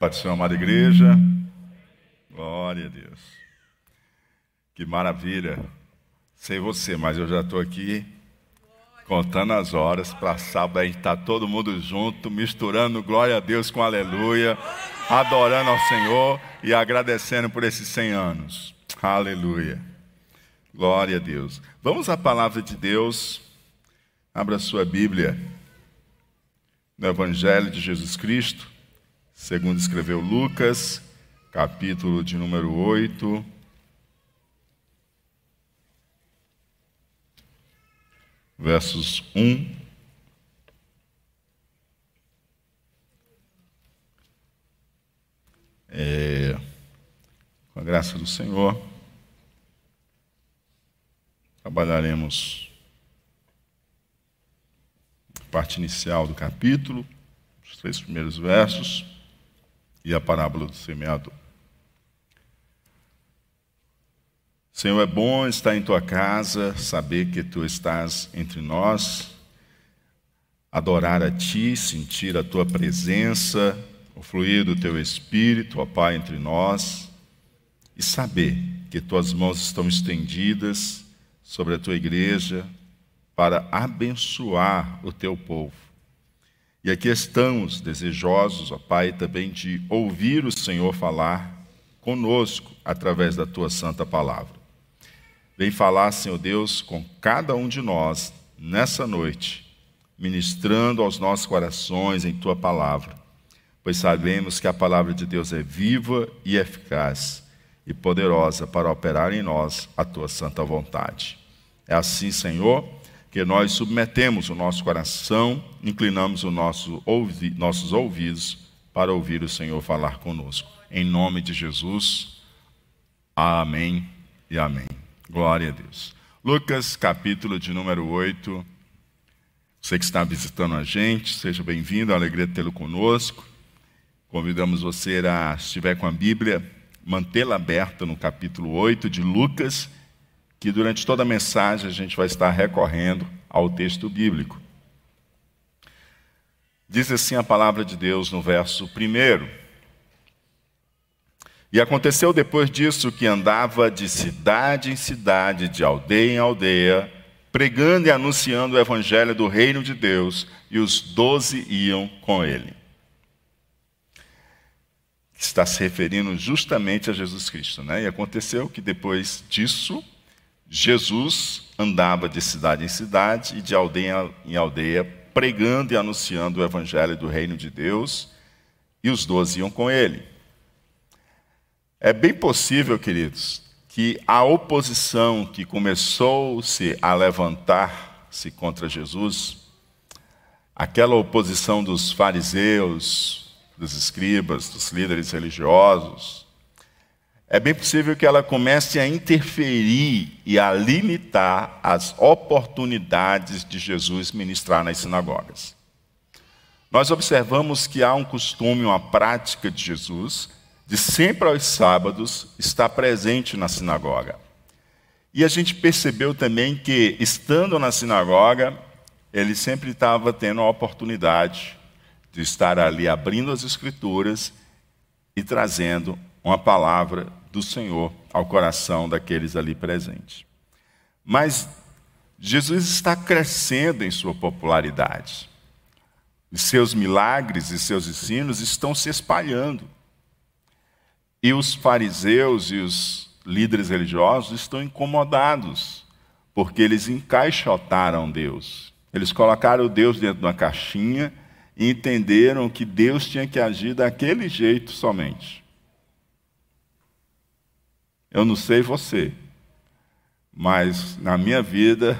Pode ser amada igreja. Glória a Deus. Que maravilha. Sei você, mas eu já estou aqui contando as horas para sábado a gente estar tá todo mundo junto, misturando glória a Deus com aleluia, adorando ao Senhor e agradecendo por esses 100 anos. Aleluia. Glória a Deus. Vamos à palavra de Deus. Abra sua Bíblia no Evangelho de Jesus Cristo segundo escreveu Lucas, capítulo de número 8. Versos 1 É, com a graça do Senhor, trabalharemos a parte inicial do capítulo, os três primeiros versos e a parábola do semeador. Senhor, é bom estar em tua casa, saber que tu estás entre nós, adorar a ti, sentir a tua presença, o fluir do teu espírito, ó Pai, entre nós, e saber que tuas mãos estão estendidas sobre a tua igreja para abençoar o teu povo e aqui estamos desejosos, ó Pai, também de ouvir o Senhor falar conosco através da tua santa palavra. Vem falar, Senhor Deus, com cada um de nós nessa noite, ministrando aos nossos corações em tua palavra, pois sabemos que a palavra de Deus é viva e eficaz e poderosa para operar em nós a tua santa vontade. É assim, Senhor que nós submetemos o nosso coração, inclinamos os nosso ouvi nossos ouvidos para ouvir o Senhor falar conosco. Em nome de Jesus, amém e amém. Glória a Deus. Lucas, capítulo de número 8. Você que está visitando a gente, seja bem-vindo, é alegria tê-lo conosco. Convidamos você a, se estiver com a Bíblia, mantê-la aberta no capítulo 8 de Lucas que durante toda a mensagem a gente vai estar recorrendo ao texto bíblico. Diz assim a palavra de Deus no verso 1. E aconteceu depois disso que andava de cidade em cidade, de aldeia em aldeia, pregando e anunciando o evangelho do reino de Deus, e os doze iam com ele. Está se referindo justamente a Jesus Cristo, né? E aconteceu que depois disso, Jesus andava de cidade em cidade e de aldeia em aldeia, pregando e anunciando o evangelho do reino de Deus, e os doze iam com ele. É bem possível, queridos, que a oposição que começou-se a levantar-se contra Jesus, aquela oposição dos fariseus, dos escribas, dos líderes religiosos, é bem possível que ela comece a interferir e a limitar as oportunidades de Jesus ministrar nas sinagogas. Nós observamos que há um costume, uma prática de Jesus, de sempre aos sábados estar presente na sinagoga. E a gente percebeu também que, estando na sinagoga, ele sempre estava tendo a oportunidade de estar ali abrindo as Escrituras e trazendo uma palavra do Senhor ao coração daqueles ali presentes. Mas Jesus está crescendo em sua popularidade. Os seus milagres e seus ensinos estão se espalhando. E os fariseus e os líderes religiosos estão incomodados, porque eles encaixotaram Deus. Eles colocaram Deus dentro de uma caixinha e entenderam que Deus tinha que agir daquele jeito somente. Eu não sei você, mas na minha vida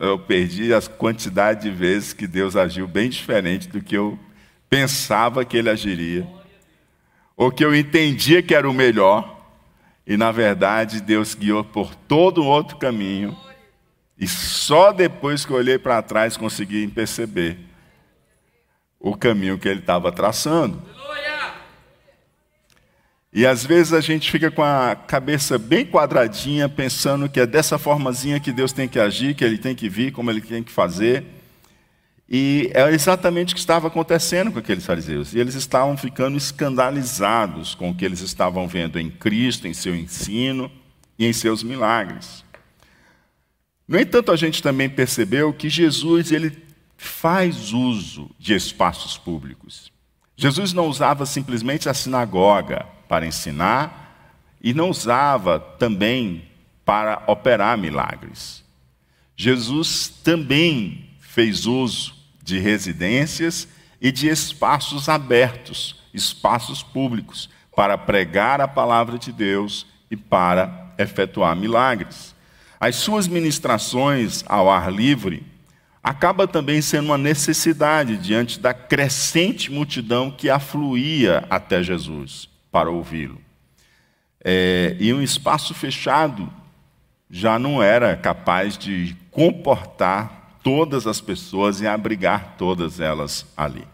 eu perdi as quantidade de vezes que Deus agiu bem diferente do que eu pensava que ele agiria, ou que eu entendia que era o melhor, e na verdade Deus guiou por todo outro caminho, e só depois que eu olhei para trás consegui perceber o caminho que ele estava traçando. E às vezes a gente fica com a cabeça bem quadradinha, pensando que é dessa formazinha que Deus tem que agir, que Ele tem que vir, como Ele tem que fazer. E é exatamente o que estava acontecendo com aqueles fariseus. E eles estavam ficando escandalizados com o que eles estavam vendo em Cristo, em seu ensino e em seus milagres. No entanto, a gente também percebeu que Jesus ele faz uso de espaços públicos. Jesus não usava simplesmente a sinagoga para ensinar e não usava também para operar milagres. Jesus também fez uso de residências e de espaços abertos, espaços públicos, para pregar a palavra de Deus e para efetuar milagres. As suas ministrações ao ar livre acaba também sendo uma necessidade diante da crescente multidão que afluía até Jesus para ouvi-lo. É, e um espaço fechado já não era capaz de comportar todas as pessoas e abrigar todas elas ali.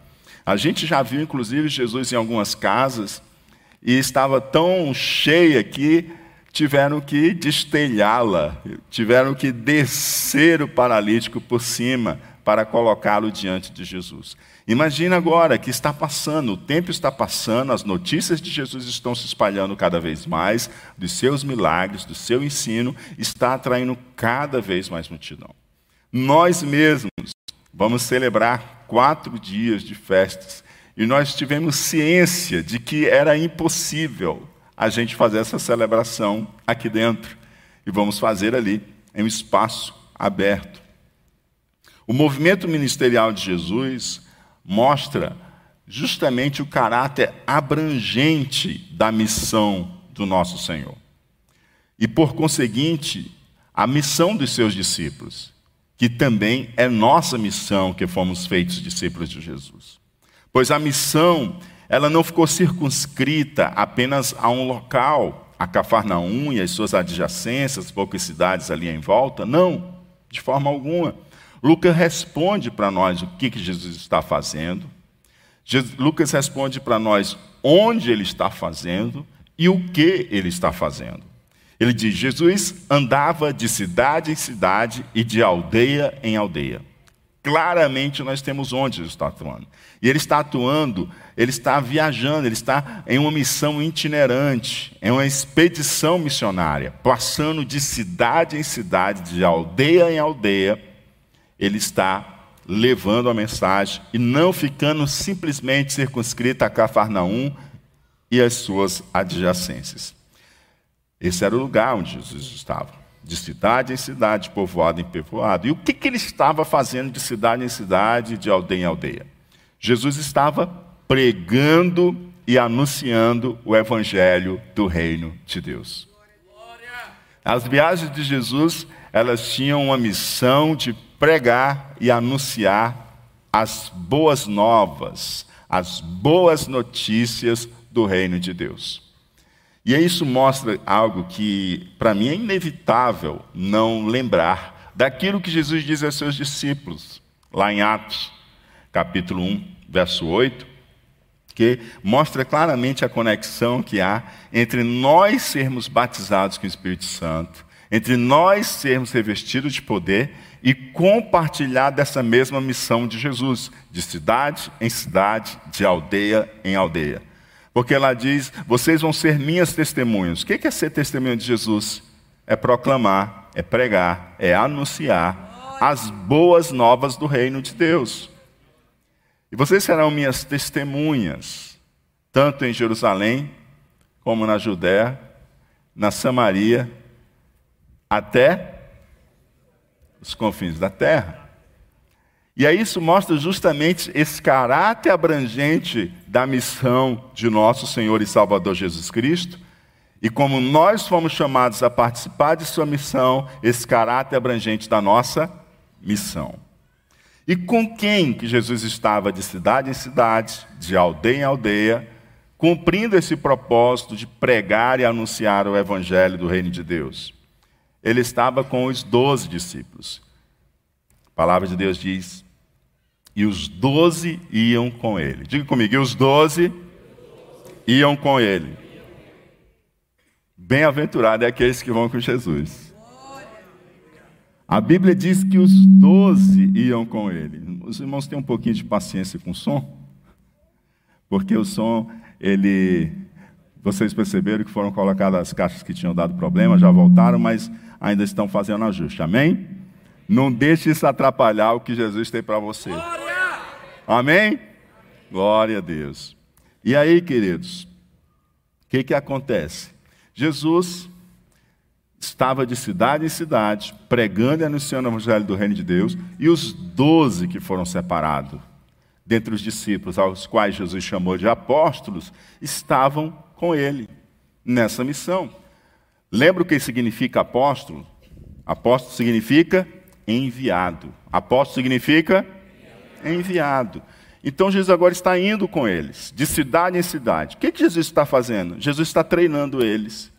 A gente já viu, inclusive, Jesus em algumas casas e estava tão cheia que tiveram que destelhá-la, tiveram que descer o paralítico por cima para colocá-lo diante de Jesus. Imagina agora que está passando, o tempo está passando, as notícias de Jesus estão se espalhando cada vez mais, dos seus milagres, do seu ensino, está atraindo cada vez mais multidão. Nós mesmos vamos celebrar quatro dias de festas e nós tivemos ciência de que era impossível a gente fazer essa celebração aqui dentro e vamos fazer ali em um espaço aberto. O movimento ministerial de Jesus mostra justamente o caráter abrangente da missão do nosso Senhor. E por conseguinte, a missão dos seus discípulos que também é nossa missão que fomos feitos discípulos de Jesus. Pois a missão, ela não ficou circunscrita apenas a um local, a Cafarnaum e as suas adjacências, poucas cidades ali em volta, não, de forma alguma. Lucas responde para nós o que, que Jesus está fazendo. Lucas responde para nós onde ele está fazendo e o que ele está fazendo. Ele diz: Jesus andava de cidade em cidade e de aldeia em aldeia. Claramente nós temos onde ele está atuando. E ele está atuando, ele está viajando, ele está em uma missão itinerante, em uma expedição missionária, passando de cidade em cidade, de aldeia em aldeia. Ele está levando a mensagem e não ficando simplesmente circunscrita a Cafarnaum e as suas adjacências. Esse era o lugar onde Jesus estava, de cidade em cidade, povoado em povoado. E o que, que ele estava fazendo de cidade em cidade, de aldeia em aldeia? Jesus estava pregando e anunciando o evangelho do reino de Deus. As viagens de Jesus, elas tinham uma missão de pregar e anunciar as boas novas, as boas notícias do reino de Deus. E isso mostra algo que, para mim, é inevitável não lembrar daquilo que Jesus diz aos seus discípulos, lá em Atos, capítulo 1, verso 8, que mostra claramente a conexão que há entre nós sermos batizados com o Espírito Santo, entre nós sermos revestidos de poder e compartilhar dessa mesma missão de Jesus, de cidade em cidade, de aldeia em aldeia. Porque ela diz: vocês vão ser minhas testemunhas. O que é ser testemunha de Jesus? É proclamar, é pregar, é anunciar as boas novas do reino de Deus. E vocês serão minhas testemunhas, tanto em Jerusalém, como na Judéia, na Samaria, até os confins da terra. E aí isso mostra justamente esse caráter abrangente da missão de nosso Senhor e Salvador Jesus Cristo. E como nós fomos chamados a participar de sua missão, esse caráter abrangente da nossa missão. E com quem que Jesus estava de cidade em cidade, de aldeia em aldeia, cumprindo esse propósito de pregar e anunciar o evangelho do reino de Deus? Ele estava com os doze discípulos. A palavra de Deus diz e os doze iam com ele. Diga comigo, e os doze iam com ele. Bem-aventurado é aqueles que vão com Jesus. A Bíblia diz que os doze iam com ele. Os irmãos têm um pouquinho de paciência com o som, porque o som, ele. Vocês perceberam que foram colocadas as caixas que tinham dado problema, já voltaram, mas ainda estão fazendo ajuste. Amém? Não deixe isso atrapalhar o que Jesus tem para você. Glória! Amém? Glória a Deus. E aí, queridos, o que, que acontece? Jesus estava de cidade em cidade, pregando e anunciando o evangelho do reino de Deus, e os doze que foram separados, dentre os discípulos, aos quais Jesus chamou de apóstolos, estavam com ele nessa missão. Lembra o que significa apóstolo? Apóstolo significa enviado. Apóstolo significa enviado. Então Jesus agora está indo com eles, de cidade em cidade. O que, que Jesus está fazendo? Jesus está treinando eles.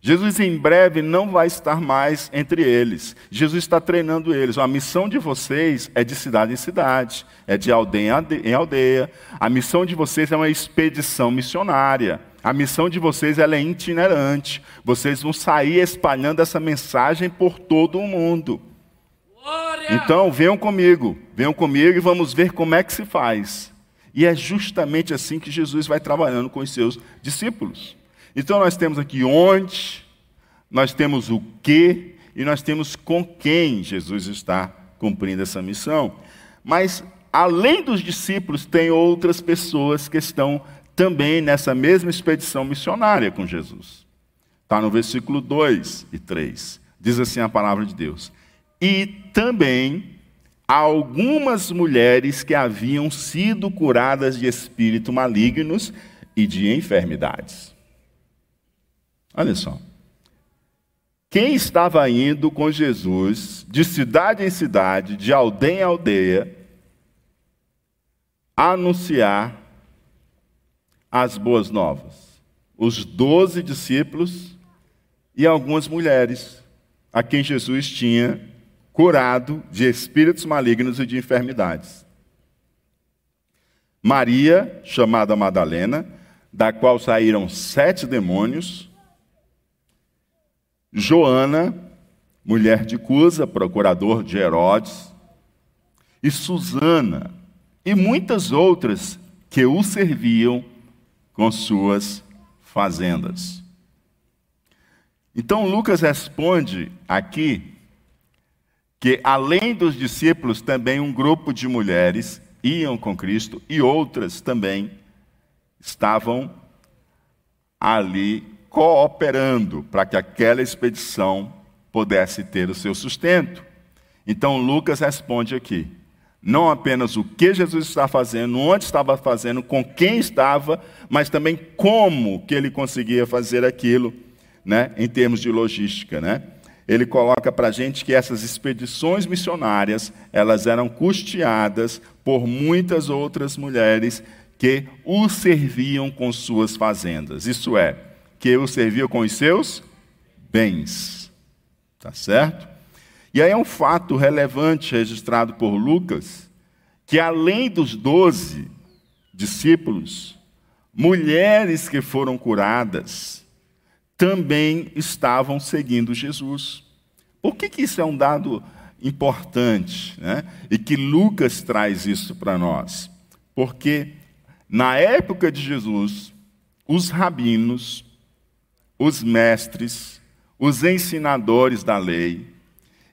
Jesus em breve não vai estar mais entre eles. Jesus está treinando eles. A missão de vocês é de cidade em cidade, é de aldeia em aldeia. A missão de vocês é uma expedição missionária. A missão de vocês é itinerante. Vocês vão sair espalhando essa mensagem por todo o mundo. Então, venham comigo, venham comigo e vamos ver como é que se faz. E é justamente assim que Jesus vai trabalhando com os seus discípulos. Então, nós temos aqui onde, nós temos o que e nós temos com quem Jesus está cumprindo essa missão. Mas, além dos discípulos, tem outras pessoas que estão também nessa mesma expedição missionária com Jesus. Está no versículo 2 e 3. Diz assim a palavra de Deus e também algumas mulheres que haviam sido curadas de espíritos malignos e de enfermidades. Olha só. Quem estava indo com Jesus de cidade em cidade, de aldeia em aldeia, anunciar as boas novas? Os doze discípulos e algumas mulheres a quem Jesus tinha curado de espíritos malignos e de enfermidades. Maria, chamada Madalena, da qual saíram sete demônios. Joana, mulher de Cusa, procurador de Herodes. E Susana, e muitas outras que o serviam com suas fazendas. Então Lucas responde aqui que além dos discípulos, também um grupo de mulheres iam com Cristo e outras também estavam ali cooperando para que aquela expedição pudesse ter o seu sustento. Então Lucas responde aqui: não apenas o que Jesus está fazendo, onde estava fazendo, com quem estava, mas também como que ele conseguia fazer aquilo, né, em termos de logística, né? ele coloca para a gente que essas expedições missionárias elas eram custeadas por muitas outras mulheres que o serviam com suas fazendas. Isso é, que o serviam com os seus bens. Tá certo? E aí é um fato relevante registrado por Lucas, que além dos doze discípulos, mulheres que foram curadas, também estavam seguindo Jesus. Por que, que isso é um dado importante? Né? E que Lucas traz isso para nós? Porque na época de Jesus, os rabinos, os mestres, os ensinadores da lei,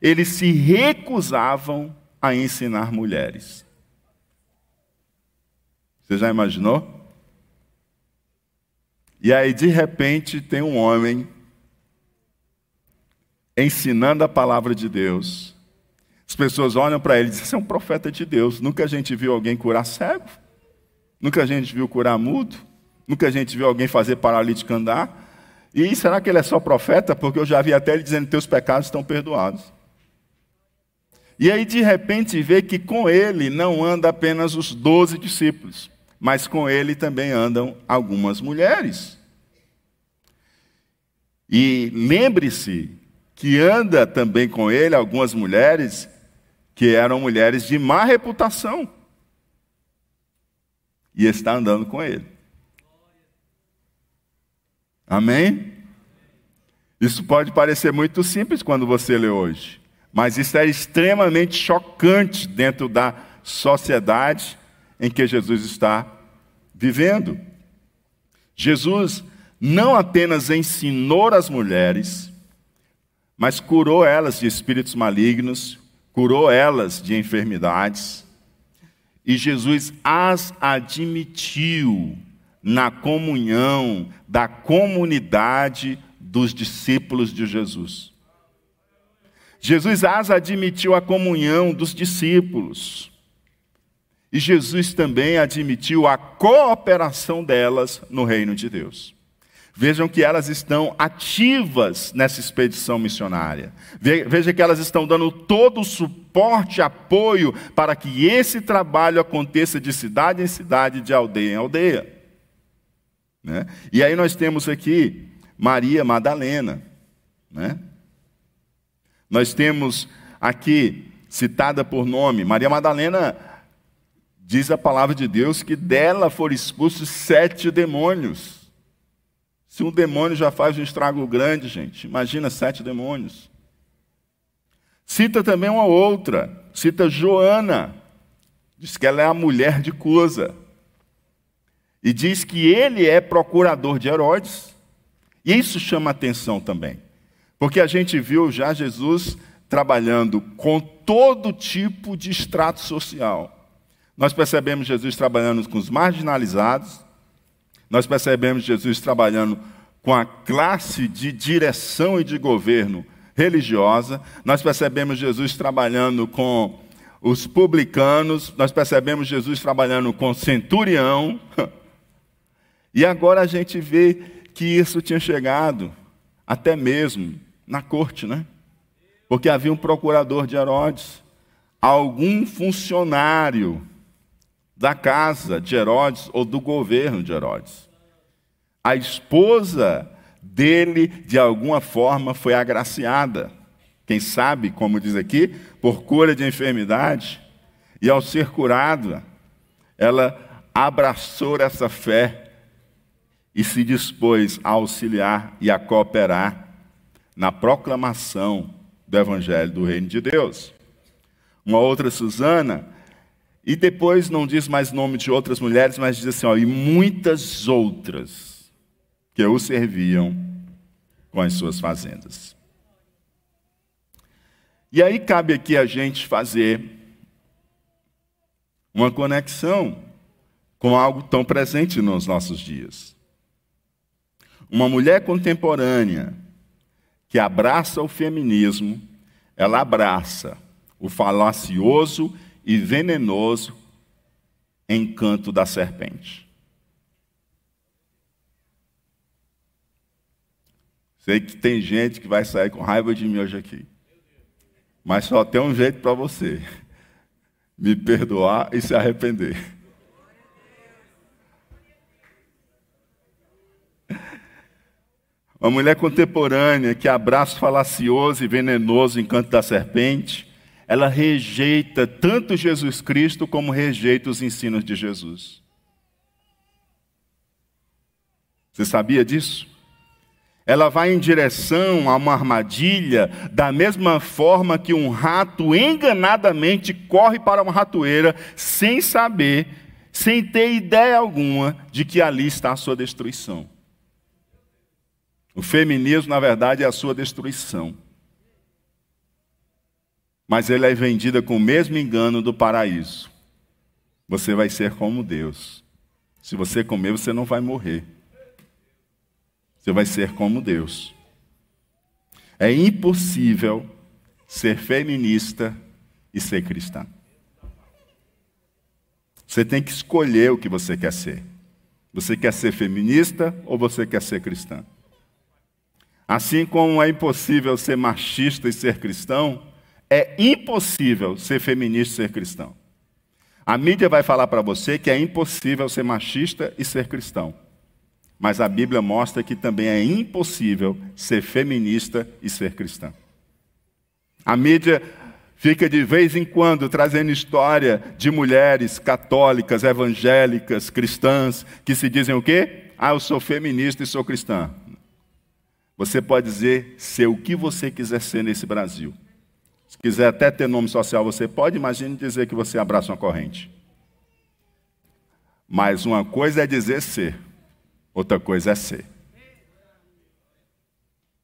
eles se recusavam a ensinar mulheres. Você já imaginou? E aí, de repente, tem um homem ensinando a palavra de Deus. As pessoas olham para ele e dizem: Você é um profeta de Deus. Nunca a gente viu alguém curar cego. Nunca a gente viu curar mudo. Nunca a gente viu alguém fazer paralítico andar. E será que ele é só profeta? Porque eu já vi até ele dizendo: Teus pecados estão perdoados. E aí, de repente, vê que com ele não anda apenas os doze discípulos mas com ele também andam algumas mulheres. E lembre-se que anda também com ele algumas mulheres que eram mulheres de má reputação. E está andando com ele. Amém? Isso pode parecer muito simples quando você lê hoje. Mas isso é extremamente chocante dentro da sociedade em que Jesus está vivendo. Jesus não apenas ensinou as mulheres, mas curou elas de espíritos malignos, curou elas de enfermidades, e Jesus as admitiu na comunhão da comunidade dos discípulos de Jesus. Jesus as admitiu a comunhão dos discípulos. E Jesus também admitiu a cooperação delas no reino de Deus. Vejam que elas estão ativas nessa expedição missionária. Veja que elas estão dando todo o suporte, apoio para que esse trabalho aconteça de cidade em cidade, de aldeia em aldeia. Né? E aí nós temos aqui Maria Madalena. Né? Nós temos aqui, citada por nome, Maria Madalena, diz a palavra de Deus que dela foram expulsos sete demônios. Se um demônio já faz um estrago grande, gente, imagina sete demônios. Cita também uma outra, cita Joana, diz que ela é a mulher de Cusa. E diz que ele é procurador de Herodes. E isso chama atenção também. Porque a gente viu já Jesus trabalhando com todo tipo de extrato social. Nós percebemos Jesus trabalhando com os marginalizados, nós percebemos Jesus trabalhando com a classe de direção e de governo religiosa, nós percebemos Jesus trabalhando com os publicanos, nós percebemos Jesus trabalhando com centurião, e agora a gente vê que isso tinha chegado até mesmo na corte, né? Porque havia um procurador de Herodes, algum funcionário da casa de Herodes ou do governo de Herodes. A esposa dele, de alguma forma, foi agraciada. Quem sabe, como diz aqui, por cura de enfermidade. E ao ser curada, ela abraçou essa fé e se dispôs a auxiliar e a cooperar na proclamação do Evangelho do Reino de Deus. Uma outra Susana e depois não diz mais nome de outras mulheres, mas diz assim: ó, e muitas outras que o serviam com as suas fazendas. E aí cabe aqui a gente fazer uma conexão com algo tão presente nos nossos dias. Uma mulher contemporânea que abraça o feminismo, ela abraça o falacioso e venenoso encanto da serpente. Sei que tem gente que vai sair com raiva de mim hoje aqui. Mas só tem um jeito para você: me perdoar e se arrepender. Uma mulher contemporânea que abraça falacioso e venenoso encanto da serpente ela rejeita tanto Jesus Cristo como rejeita os ensinos de Jesus. Você sabia disso? Ela vai em direção a uma armadilha, da mesma forma que um rato enganadamente corre para uma ratoeira, sem saber, sem ter ideia alguma de que ali está a sua destruição. O feminismo, na verdade, é a sua destruição mas ela é vendida com o mesmo engano do paraíso. Você vai ser como Deus. Se você comer, você não vai morrer. Você vai ser como Deus. É impossível ser feminista e ser cristã. Você tem que escolher o que você quer ser. Você quer ser feminista ou você quer ser cristã? Assim como é impossível ser machista e ser cristão, é impossível ser feminista e ser cristão. A mídia vai falar para você que é impossível ser machista e ser cristão. Mas a Bíblia mostra que também é impossível ser feminista e ser cristã. A mídia fica de vez em quando trazendo história de mulheres católicas, evangélicas, cristãs, que se dizem o quê? Ah, eu sou feminista e sou cristã. Você pode dizer ser o que você quiser ser nesse Brasil. Se quiser até ter nome social, você pode, imagine dizer que você abraça uma corrente. Mas uma coisa é dizer ser, outra coisa é ser.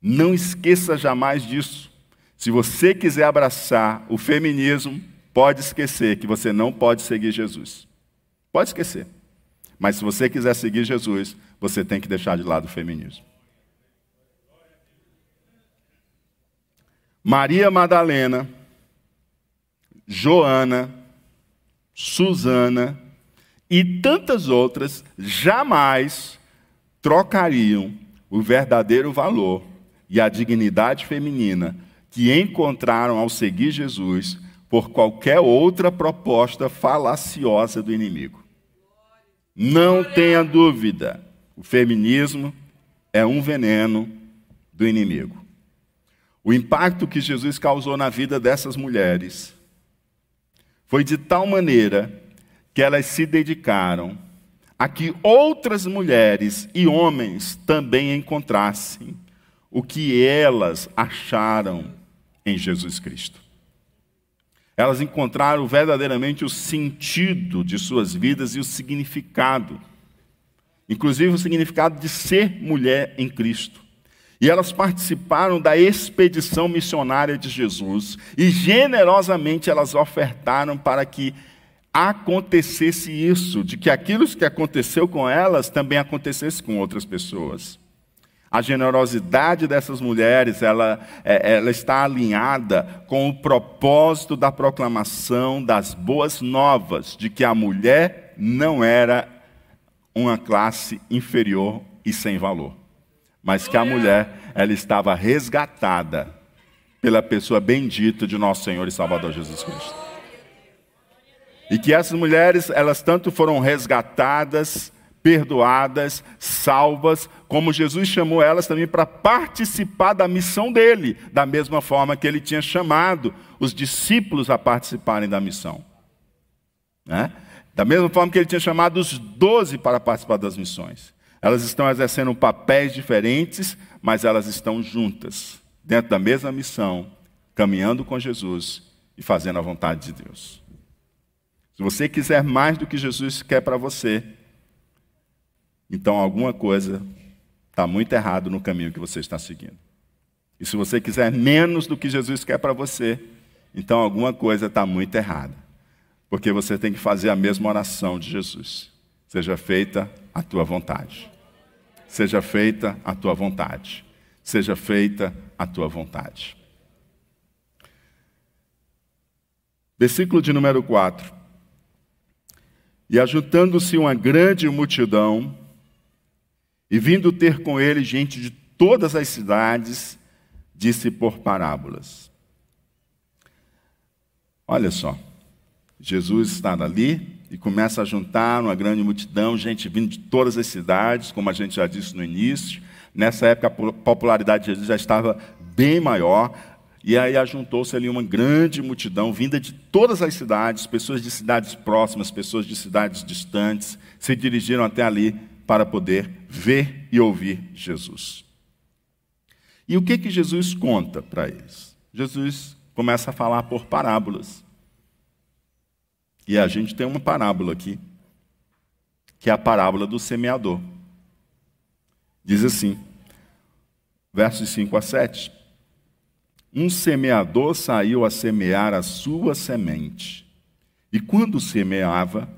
Não esqueça jamais disso. Se você quiser abraçar o feminismo, pode esquecer que você não pode seguir Jesus. Pode esquecer. Mas se você quiser seguir Jesus, você tem que deixar de lado o feminismo. Maria Madalena, Joana, Susana e tantas outras jamais trocariam o verdadeiro valor e a dignidade feminina que encontraram ao seguir Jesus por qualquer outra proposta falaciosa do inimigo. Não tenha dúvida, o feminismo é um veneno do inimigo. O impacto que Jesus causou na vida dessas mulheres foi de tal maneira que elas se dedicaram a que outras mulheres e homens também encontrassem o que elas acharam em Jesus Cristo. Elas encontraram verdadeiramente o sentido de suas vidas e o significado, inclusive o significado de ser mulher em Cristo. E elas participaram da expedição missionária de Jesus e generosamente elas ofertaram para que acontecesse isso, de que aquilo que aconteceu com elas também acontecesse com outras pessoas. A generosidade dessas mulheres, ela, é, ela está alinhada com o propósito da proclamação das boas novas, de que a mulher não era uma classe inferior e sem valor, mas que a mulher, ela estava resgatada pela pessoa bendita de nosso Senhor e Salvador Jesus Cristo. E que essas mulheres, elas tanto foram resgatadas, perdoadas, salvas, como Jesus chamou elas também para participar da missão dele, da mesma forma que ele tinha chamado os discípulos a participarem da missão. Né? Da mesma forma que ele tinha chamado os doze para participar das missões. Elas estão exercendo papéis diferentes, mas elas estão juntas, dentro da mesma missão, caminhando com Jesus e fazendo a vontade de Deus. Se você quiser mais do que Jesus quer para você, então alguma coisa está muito errado no caminho que você está seguindo. E se você quiser menos do que Jesus quer para você, então alguma coisa está muito errada. Porque você tem que fazer a mesma oração de Jesus. Seja feita a tua vontade. Seja feita a tua vontade. Seja feita a tua vontade. Versículo de número 4. E ajuntando-se uma grande multidão, e vindo ter com ele gente de todas as cidades, disse por parábolas. Olha só, Jesus está ali e começa a juntar uma grande multidão, gente vindo de todas as cidades, como a gente já disse no início. Nessa época a popularidade de Jesus já estava bem maior, e aí ajuntou-se ali uma grande multidão vinda de todas as cidades, pessoas de cidades próximas, pessoas de cidades distantes, se dirigiram até ali para poder ver e ouvir Jesus. E o que que Jesus conta para eles? Jesus começa a falar por parábolas. E a gente tem uma parábola aqui, que é a parábola do semeador. Diz assim, versos 5 a 7. Um semeador saiu a semear a sua semente. E quando semeava,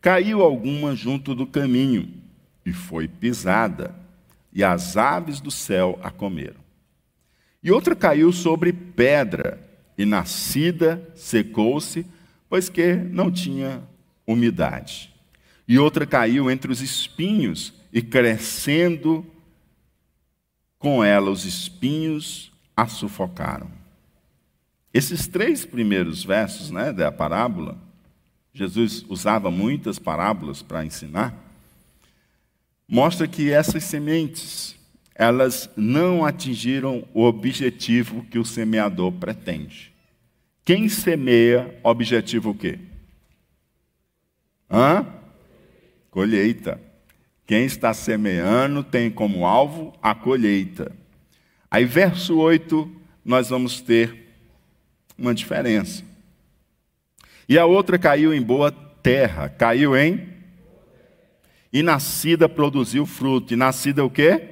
caiu alguma junto do caminho e foi pisada, e as aves do céu a comeram. E outra caiu sobre pedra, e nascida secou-se, pois que não tinha umidade. E outra caiu entre os espinhos, e crescendo com ela os espinhos a sufocaram. Esses três primeiros versos né, da parábola, Jesus usava muitas parábolas para ensinar mostra que essas sementes, elas não atingiram o objetivo que o semeador pretende. Quem semeia, objetivo o quê? Hã? Colheita. Quem está semeando tem como alvo a colheita. Aí, verso 8, nós vamos ter uma diferença. E a outra caiu em boa terra, caiu em e nascida produziu fruto. E nascida o quê?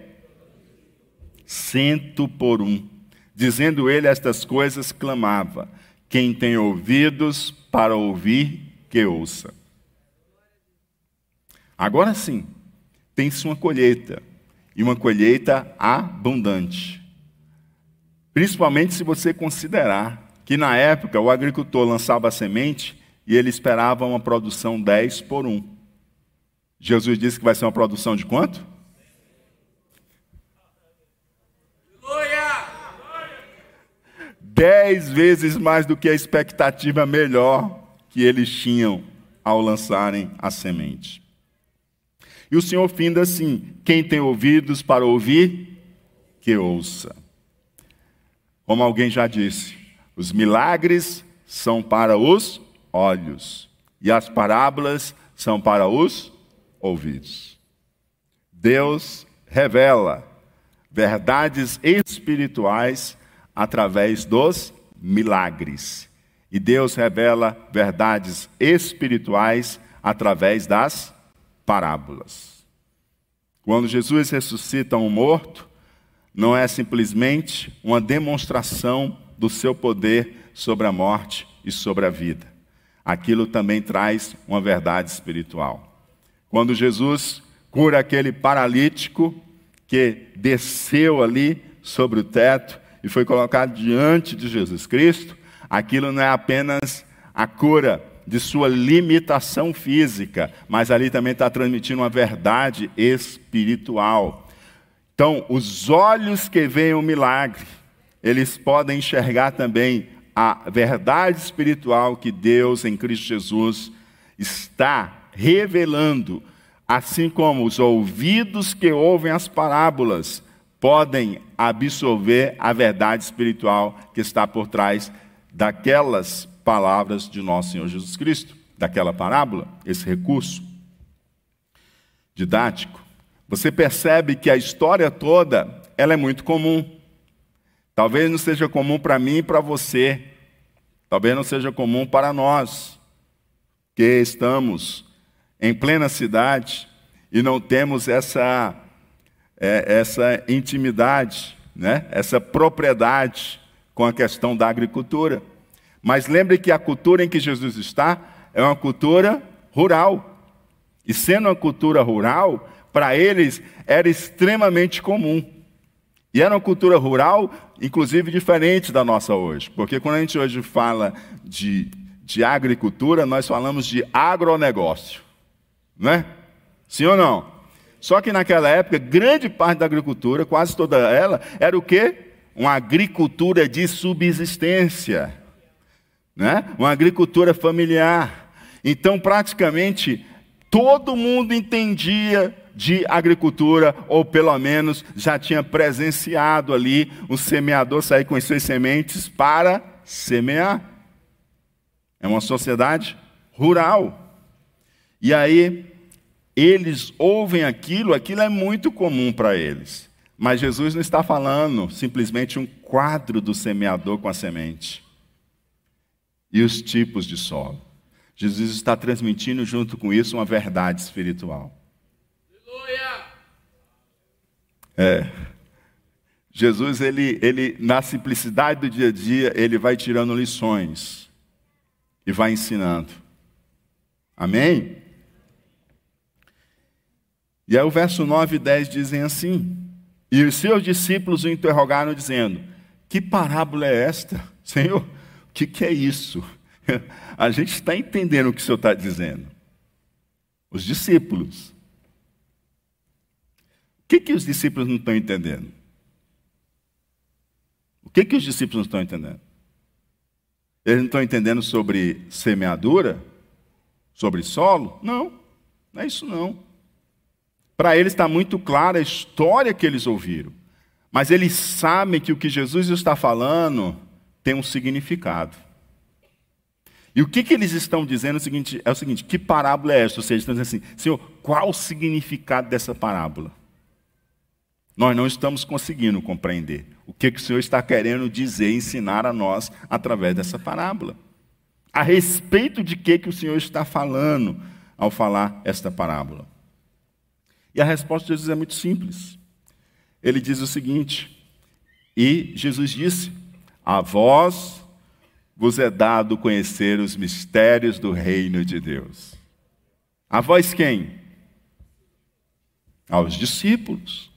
Cento por um. Dizendo ele estas coisas, clamava: Quem tem ouvidos para ouvir, que ouça. Agora sim, tem-se uma colheita, e uma colheita abundante. Principalmente se você considerar que na época o agricultor lançava a semente e ele esperava uma produção 10 por 1. Jesus disse que vai ser uma produção de quanto? Dez vezes mais do que a expectativa melhor que eles tinham ao lançarem a semente. E o Senhor finda assim: quem tem ouvidos para ouvir, que ouça. Como alguém já disse, os milagres são para os olhos e as parábolas são para os ouvidos. Deus revela verdades espirituais através dos milagres. E Deus revela verdades espirituais através das parábolas. Quando Jesus ressuscita um morto, não é simplesmente uma demonstração do seu poder sobre a morte e sobre a vida. Aquilo também traz uma verdade espiritual. Quando Jesus cura aquele paralítico que desceu ali sobre o teto e foi colocado diante de Jesus Cristo, aquilo não é apenas a cura de sua limitação física, mas ali também está transmitindo uma verdade espiritual. Então, os olhos que veem o milagre, eles podem enxergar também a verdade espiritual que Deus em Cristo Jesus está revelando, assim como os ouvidos que ouvem as parábolas podem absorver a verdade espiritual que está por trás daquelas palavras de nosso Senhor Jesus Cristo, daquela parábola, esse recurso didático você percebe que a história toda ela é muito comum. Talvez não seja comum para mim e para você. Talvez não seja comum para nós, que estamos em plena cidade e não temos essa, é, essa intimidade, né? essa propriedade com a questão da agricultura. Mas lembre que a cultura em que Jesus está é uma cultura rural. E sendo uma cultura rural, para eles era extremamente comum. E era uma cultura rural, inclusive diferente da nossa hoje. Porque quando a gente hoje fala de, de agricultura, nós falamos de agronegócio. Né? Sim ou não? Só que naquela época, grande parte da agricultura, quase toda ela, era o quê? Uma agricultura de subsistência. Né? Uma agricultura familiar. Então, praticamente, todo mundo entendia de agricultura, ou pelo menos já tinha presenciado ali o semeador sair com as suas sementes para semear. É uma sociedade rural. E aí, eles ouvem aquilo, aquilo é muito comum para eles. Mas Jesus não está falando simplesmente um quadro do semeador com a semente e os tipos de solo. Jesus está transmitindo junto com isso uma verdade espiritual. É. Jesus, ele, ele, na simplicidade do dia a dia, ele vai tirando lições e vai ensinando. Amém? E aí o verso 9 e 10 dizem assim: E os seus discípulos o interrogaram, dizendo: Que parábola é esta? Senhor, o que, que é isso? A gente está entendendo o que o Senhor está dizendo. Os discípulos. O que, que os discípulos não estão entendendo? O que, que os discípulos não estão entendendo? Eles não estão entendendo sobre semeadura? Sobre solo? Não, não é isso não. Para eles está muito clara a história que eles ouviram. Mas eles sabem que o que Jesus está falando tem um significado. E o que, que eles estão dizendo é o, seguinte, é o seguinte: que parábola é esta? Ou seja, estão dizendo assim, Senhor, qual o significado dessa parábola? Nós não estamos conseguindo compreender o que, que o Senhor está querendo dizer, ensinar a nós através dessa parábola. A respeito de que, que o Senhor está falando ao falar esta parábola. E a resposta de Jesus é muito simples. Ele diz o seguinte: E Jesus disse: A vós vos é dado conhecer os mistérios do reino de Deus. A vós quem? Aos discípulos.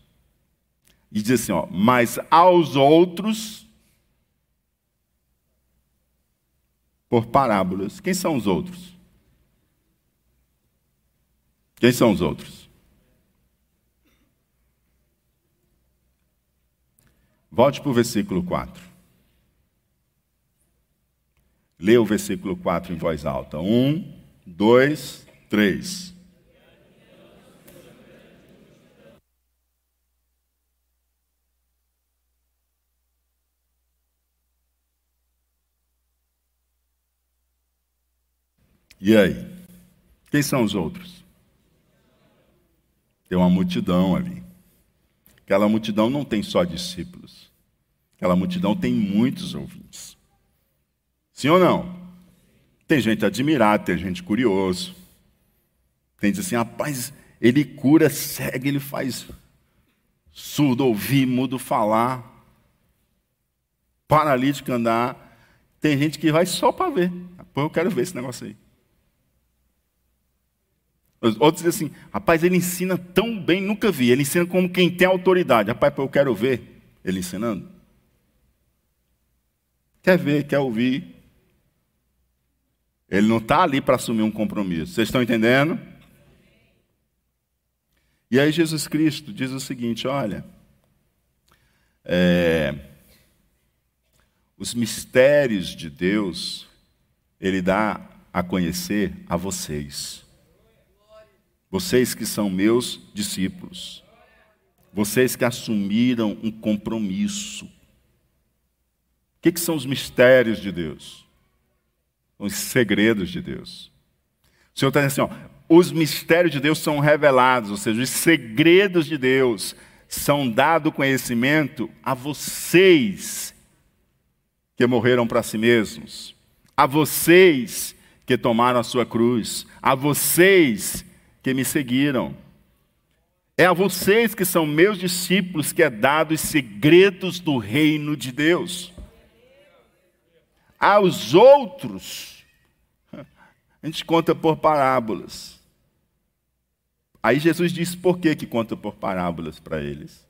E diz assim, ó, mas aos outros por parábolas. Quem são os outros? Quem são os outros? Volte para o versículo 4. Leia o versículo 4 em voz alta. Um, dois, três. E aí? Quem são os outros? Tem uma multidão ali. Aquela multidão não tem só discípulos. Aquela multidão tem muitos ouvintes. Sim ou não? Tem gente admirada, tem gente curioso. Tem diz assim, rapaz, ele cura cego, ele faz surdo ouvir, mudo falar, paralítico andar. Tem gente que vai só para ver. Pô, eu quero ver esse negócio aí. Outros dizem assim, rapaz, ele ensina tão bem, nunca vi. Ele ensina como quem tem autoridade. Rapaz, eu quero ver ele ensinando. Quer ver, quer ouvir. Ele não está ali para assumir um compromisso. Vocês estão entendendo? E aí Jesus Cristo diz o seguinte: olha, é, os mistérios de Deus, Ele dá a conhecer a vocês. Vocês que são meus discípulos. Vocês que assumiram um compromisso. O que, que são os mistérios de Deus? os segredos de Deus. O Senhor está dizendo assim: ó, os mistérios de Deus são revelados, ou seja, os segredos de Deus são dado conhecimento a vocês que morreram para si mesmos, a vocês que tomaram a sua cruz, a vocês que me seguiram. É a vocês que são meus discípulos que é dado os segredos do reino de Deus aos outros, a gente conta por parábolas. Aí Jesus disse por que, que conta por parábolas para eles?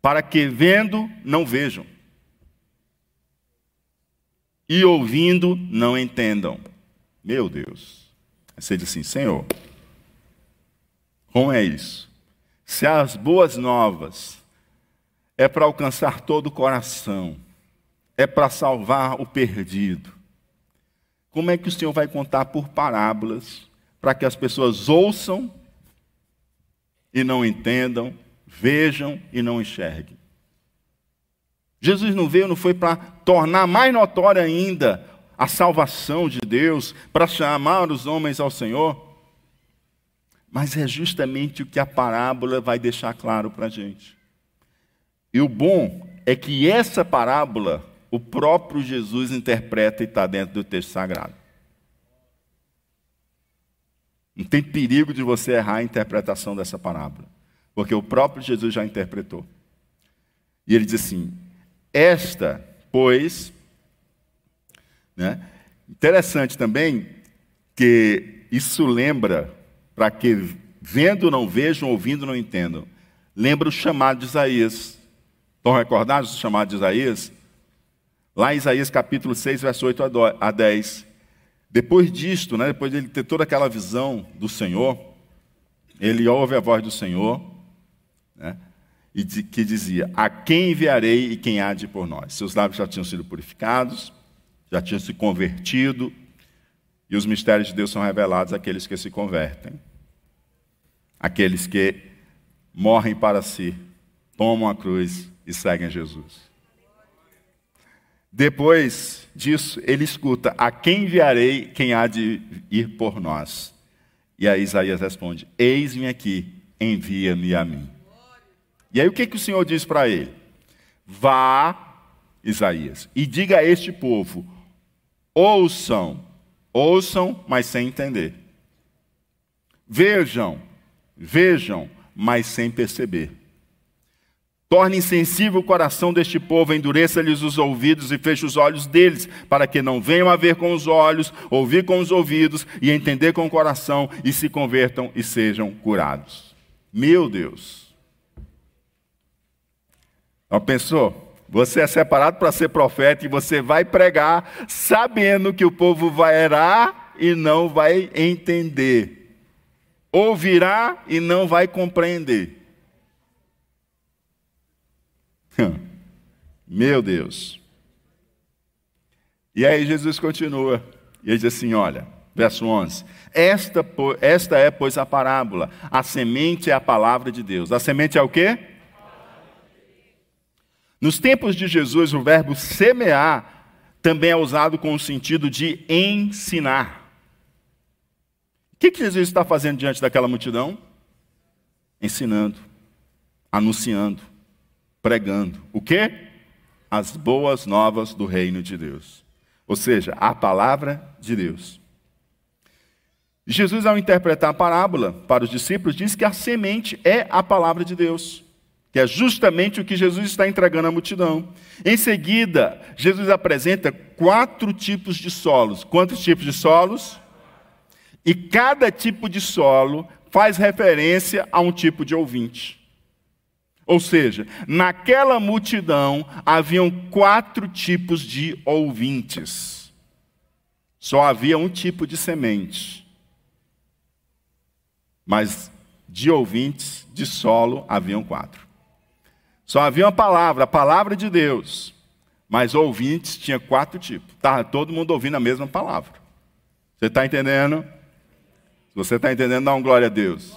Para que vendo, não vejam, e ouvindo, não entendam. Meu Deus. Você diz assim, Senhor, como é isso? Se as boas novas é para alcançar todo o coração, é para salvar o perdido. Como é que o Senhor vai contar por parábolas para que as pessoas ouçam e não entendam, vejam e não enxerguem? Jesus não veio, não foi para tornar mais notória ainda a salvação de Deus, para chamar os homens ao Senhor, mas é justamente o que a parábola vai deixar claro para a gente. E o bom é que essa parábola o próprio Jesus interpreta e está dentro do texto sagrado. Não tem perigo de você errar a interpretação dessa parábola, porque o próprio Jesus já interpretou. E ele diz assim: Esta, pois, né? interessante também que isso lembra, para que vendo não vejam, ouvindo não entendam, lembra o chamado de Isaías. Estão recordados do chamado de Isaías? Lá em Isaías capítulo 6, verso 8 a 10. Depois disto, né, depois de ele ter toda aquela visão do Senhor, ele ouve a voz do Senhor, né, e de, que dizia: A quem enviarei e quem há de por nós? Seus lábios já tinham sido purificados, já tinham se convertido, e os mistérios de Deus são revelados àqueles que se convertem, aqueles que morrem para si, tomam a cruz e seguem Jesus. Depois disso, ele escuta: A quem enviarei quem há de ir por nós? E aí Isaías responde: Eis-me aqui, envia-me a mim. E aí o que, que o Senhor diz para ele? Vá, Isaías, e diga a este povo: ouçam, ouçam, mas sem entender. Vejam, vejam, mas sem perceber. Torne insensível o coração deste povo, endureça-lhes os ouvidos e feche os olhos deles, para que não venham a ver com os olhos, ouvir com os ouvidos e entender com o coração, e se convertam e sejam curados. Meu Deus! Não pensou? Você é separado para ser profeta e você vai pregar sabendo que o povo vai errar e não vai entender. Ouvirá e não vai compreender. Meu Deus. E aí Jesus continua. E ele diz assim: olha, verso 11: esta, esta é, pois, a parábola. A semente é a palavra de Deus. A semente é o quê? Nos tempos de Jesus, o verbo semear também é usado com o sentido de ensinar. O que, que Jesus está fazendo diante daquela multidão? Ensinando, anunciando pregando o quê? As boas novas do reino de Deus. Ou seja, a palavra de Deus. Jesus, ao interpretar a parábola para os discípulos, diz que a semente é a palavra de Deus, que é justamente o que Jesus está entregando à multidão. Em seguida, Jesus apresenta quatro tipos de solos. Quantos tipos de solos? E cada tipo de solo faz referência a um tipo de ouvinte. Ou seja, naquela multidão haviam quatro tipos de ouvintes. Só havia um tipo de semente. Mas de ouvintes, de solo, haviam quatro. Só havia uma palavra, a palavra de Deus. Mas ouvintes tinha quatro tipos. Estava todo mundo ouvindo a mesma palavra. Você está entendendo? Se você está entendendo, dá um glória a Deus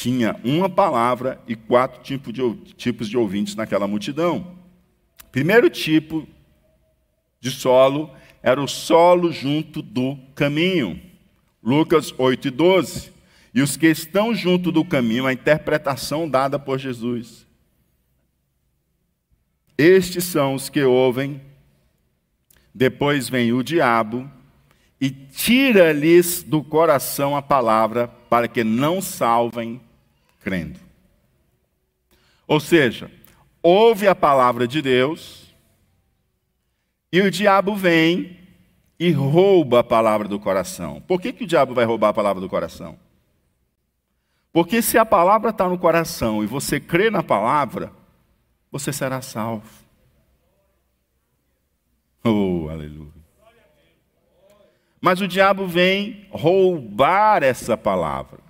tinha uma palavra e quatro tipos de, tipos de ouvintes naquela multidão. Primeiro tipo de solo era o solo junto do caminho. Lucas 8 e 12. E os que estão junto do caminho, a interpretação dada por Jesus. Estes são os que ouvem, depois vem o diabo e tira-lhes do coração a palavra para que não salvem crendo. Ou seja, ouve a palavra de Deus e o diabo vem e rouba a palavra do coração. Por que, que o diabo vai roubar a palavra do coração? Porque se a palavra está no coração e você crê na palavra, você será salvo. Oh, aleluia. Mas o diabo vem roubar essa palavra.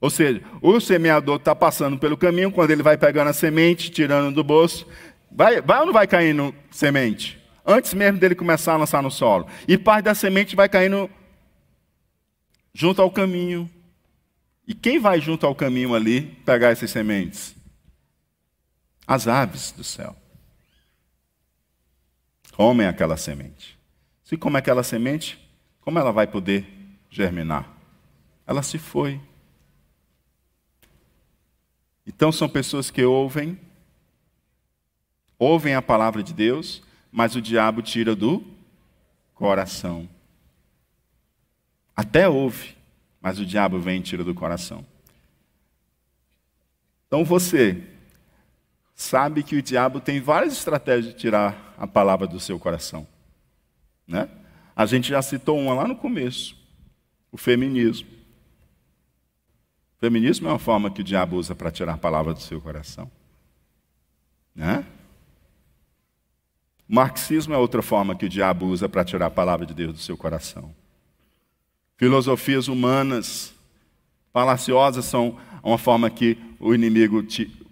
Ou seja, o semeador está passando pelo caminho, quando ele vai pegando a semente, tirando do bolso, vai, vai ou não vai caindo semente? Antes mesmo dele começar a lançar no solo. E parte da semente vai caindo junto ao caminho. E quem vai junto ao caminho ali pegar essas sementes? As aves do céu. Comem aquela semente. Se come aquela semente, como ela vai poder germinar? Ela se foi. Então são pessoas que ouvem, ouvem a palavra de Deus, mas o diabo tira do coração. Até ouve, mas o diabo vem e tira do coração. Então você sabe que o diabo tem várias estratégias de tirar a palavra do seu coração. Né? A gente já citou uma lá no começo: o feminismo. Feminismo é uma forma que o diabo usa para tirar a palavra do seu coração. Né? Marxismo é outra forma que o diabo usa para tirar a palavra de Deus do seu coração. Filosofias humanas falaciosas são uma forma que o inimigo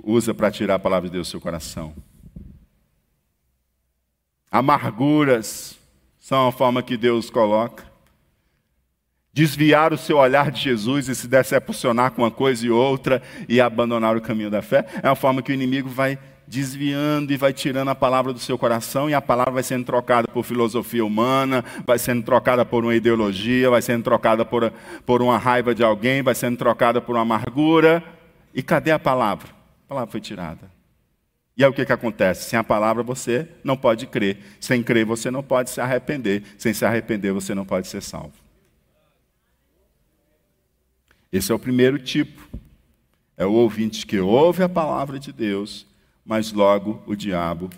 usa para tirar a palavra de Deus do seu coração. Amarguras são a forma que Deus coloca. Desviar o seu olhar de Jesus e se decepcionar com uma coisa e outra e abandonar o caminho da fé é uma forma que o inimigo vai desviando e vai tirando a palavra do seu coração e a palavra vai sendo trocada por filosofia humana, vai sendo trocada por uma ideologia, vai sendo trocada por, por uma raiva de alguém, vai sendo trocada por uma amargura E cadê a palavra? A palavra foi tirada. E aí o que, que acontece? Sem a palavra você não pode crer. Sem crer você não pode se arrepender. Sem se arrepender você não pode ser salvo. Esse é o primeiro tipo. É o ouvinte que ouve a palavra de Deus, mas logo o diabo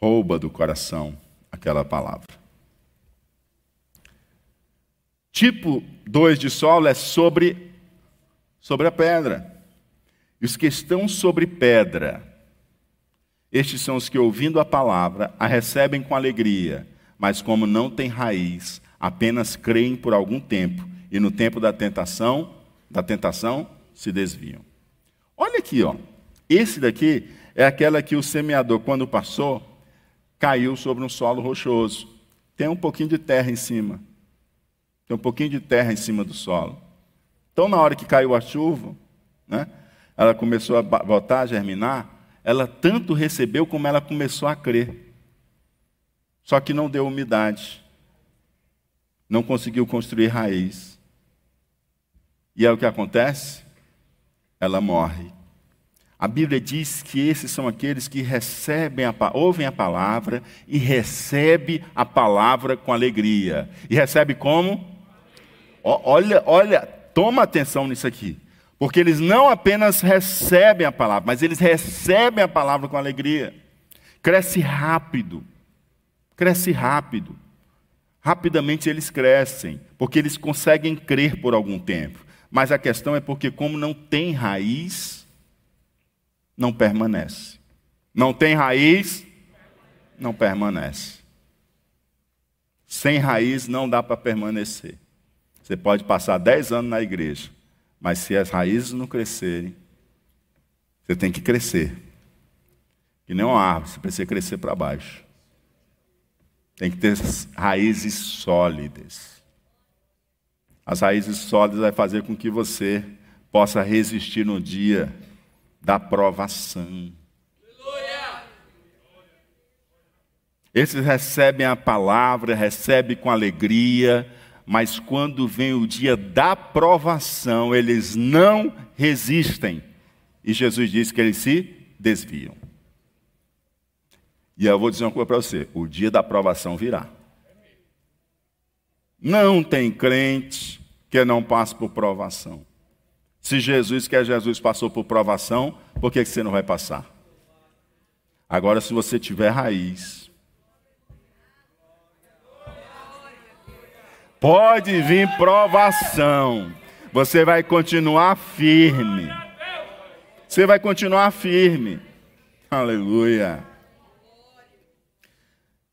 rouba do coração aquela palavra. Tipo 2 de solo é sobre, sobre a pedra. E os que estão sobre pedra, estes são os que, ouvindo a palavra, a recebem com alegria, mas como não têm raiz, apenas creem por algum tempo, e no tempo da tentação, da tentação, se desviam. Olha aqui, ó. Esse daqui é aquela que o semeador, quando passou, caiu sobre um solo rochoso. Tem um pouquinho de terra em cima. Tem um pouquinho de terra em cima do solo. Então, na hora que caiu a chuva, né, ela começou a voltar a germinar, ela tanto recebeu como ela começou a crer. Só que não deu umidade. Não conseguiu construir raiz. E é o que acontece? Ela morre. A Bíblia diz que esses são aqueles que recebem a, ouvem a palavra e recebe a palavra com alegria. E recebe como? Olha, olha, toma atenção nisso aqui. Porque eles não apenas recebem a palavra, mas eles recebem a palavra com alegria. Cresce rápido. Cresce rápido. Rapidamente eles crescem, porque eles conseguem crer por algum tempo. Mas a questão é porque, como não tem raiz, não permanece. Não tem raiz, não permanece. Sem raiz não dá para permanecer. Você pode passar dez anos na igreja, mas se as raízes não crescerem, você tem que crescer. Que nem uma árvore, você precisa crescer para baixo. Tem que ter raízes sólidas. As raízes sólidas vai fazer com que você possa resistir no dia da provação. Esses recebem a palavra, recebem com alegria, mas quando vem o dia da provação, eles não resistem. E Jesus diz que eles se desviam. E eu vou dizer uma coisa para você: o dia da provação virá. Não tem crente que não passe por provação. Se Jesus, que é Jesus, passou por provação, por que você não vai passar? Agora, se você tiver raiz, pode vir provação, você vai continuar firme. Você vai continuar firme. Aleluia.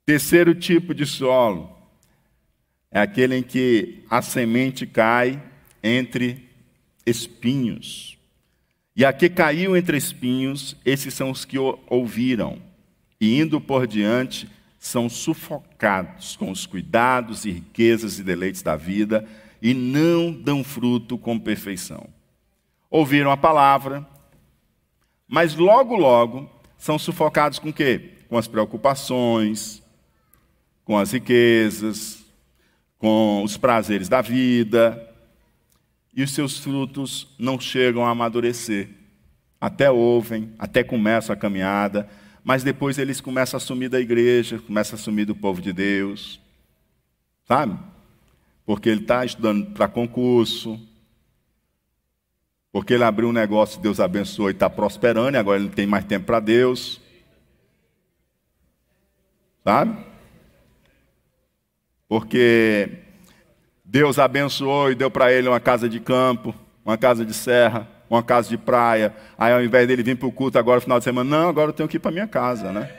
Terceiro tipo de solo é aquele em que a semente cai entre espinhos. E a que caiu entre espinhos, esses são os que ouviram, e indo por diante, são sufocados com os cuidados e riquezas e deleites da vida, e não dão fruto com perfeição. Ouviram a palavra, mas logo, logo, são sufocados com o quê? Com as preocupações, com as riquezas, com os prazeres da vida, e os seus frutos não chegam a amadurecer. Até ouvem, até começam a caminhada, mas depois eles começam a sumir da igreja, começam a sumir do povo de Deus. Sabe? Porque ele está estudando para concurso, porque ele abriu um negócio, Deus abençoou e está prosperando, e agora ele tem mais tempo para Deus. Sabe? Porque Deus abençoou e deu para ele uma casa de campo, uma casa de serra, uma casa de praia. Aí ao invés dele vir para o culto agora no final de semana, não, agora eu tenho que ir para minha casa, né?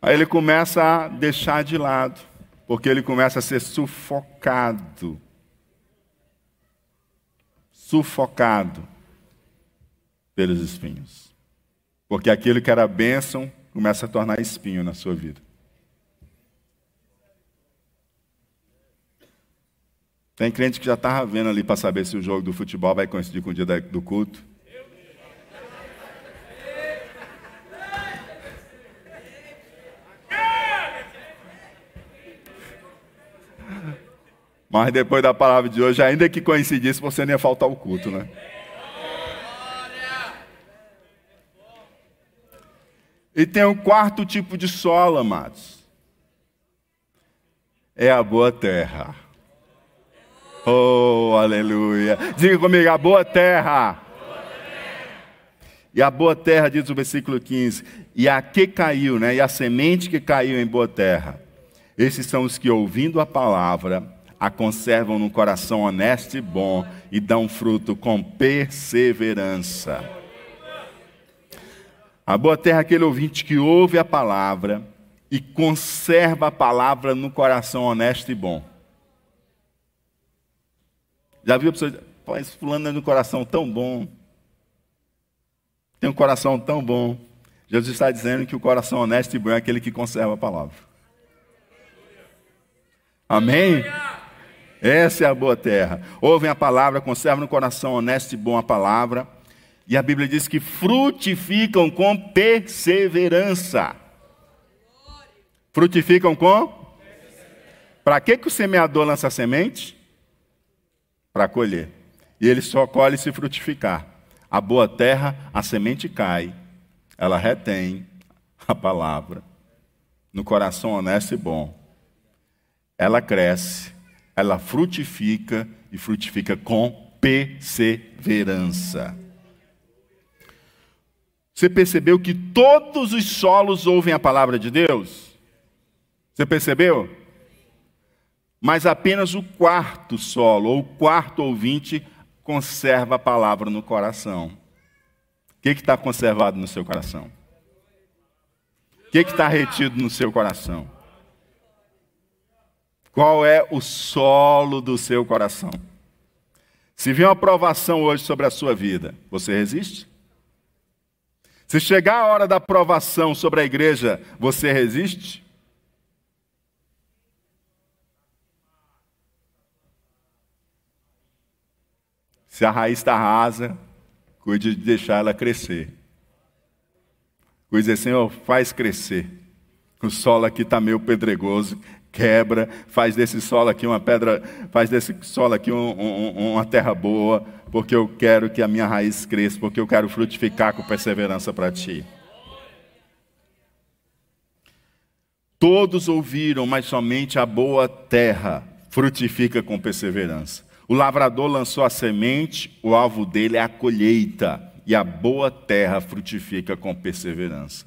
Aí ele começa a deixar de lado, porque ele começa a ser sufocado. Sufocado pelos espinhos. Porque aquilo que era bênção começa a tornar espinho na sua vida. Tem crente que já estava vendo ali para saber se o jogo do futebol vai coincidir com o dia do culto. Mas depois da palavra de hoje, ainda que coincidisse, você não ia faltar o culto, né? E tem um quarto tipo de solo, amados. É a boa terra. Oh, aleluia. Diga comigo, a boa terra. E a boa terra, diz o versículo 15, e a que caiu, né? E a semente que caiu em boa terra. Esses são os que, ouvindo a palavra, a conservam no coração honesto e bom e dão fruto com perseverança. A boa terra é aquele ouvinte que ouve a palavra e conserva a palavra no coração honesto e bom. Já viu a pessoa dizer, fulano é no coração tão bom. Tem um coração tão bom. Jesus está dizendo que o coração honesto e bom é aquele que conserva a palavra. Amém? Essa é a boa terra. Ouvem a palavra, conservam no coração honesto e bom a palavra e a Bíblia diz que frutificam com perseverança. Frutificam com? Para que, que o semeador lança semente? Para colher. E ele só colhe se frutificar. A boa terra, a semente cai, ela retém a palavra no coração honesto e bom. Ela cresce, ela frutifica e frutifica com perseverança. Você percebeu que todos os solos ouvem a palavra de Deus? Você percebeu? Mas apenas o quarto solo, ou o quarto ouvinte, conserva a palavra no coração. O que está conservado no seu coração? O que está retido no seu coração? Qual é o solo do seu coração? Se vier uma provação hoje sobre a sua vida, você resiste? Se chegar a hora da aprovação sobre a igreja, você resiste? Se a raiz está rasa, cuide de deixar ela crescer. Cuide, Senhor, faz crescer. O solo aqui está meio pedregoso, quebra, faz desse solo aqui uma pedra, faz desse solo aqui um, um, uma terra boa, porque eu quero que a minha raiz cresça, porque eu quero frutificar com perseverança para ti. Todos ouviram, mas somente a boa terra frutifica com perseverança. O lavrador lançou a semente, o alvo dele é a colheita, e a boa terra frutifica com perseverança.